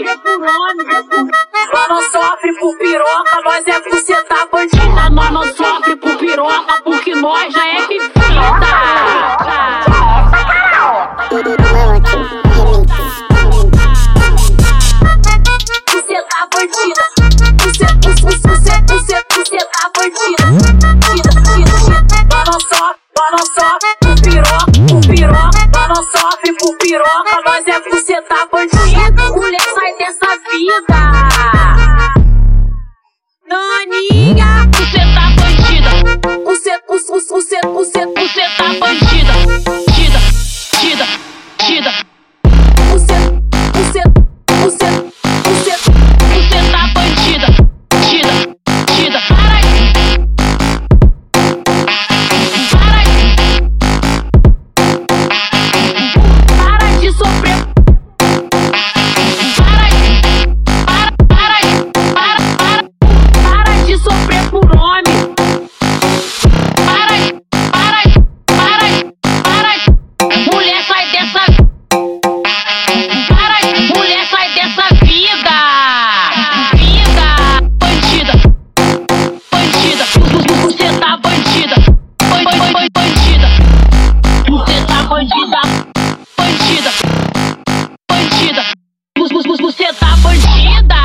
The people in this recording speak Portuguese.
sofre por ônibus. Nós não sofre por piroca, nós é por sentar tá bandida. Nós não sofre por piroca, porque nós já é que Nós não sofre por piroca, nós é por sentar tá bandida. me. Você tá bandida.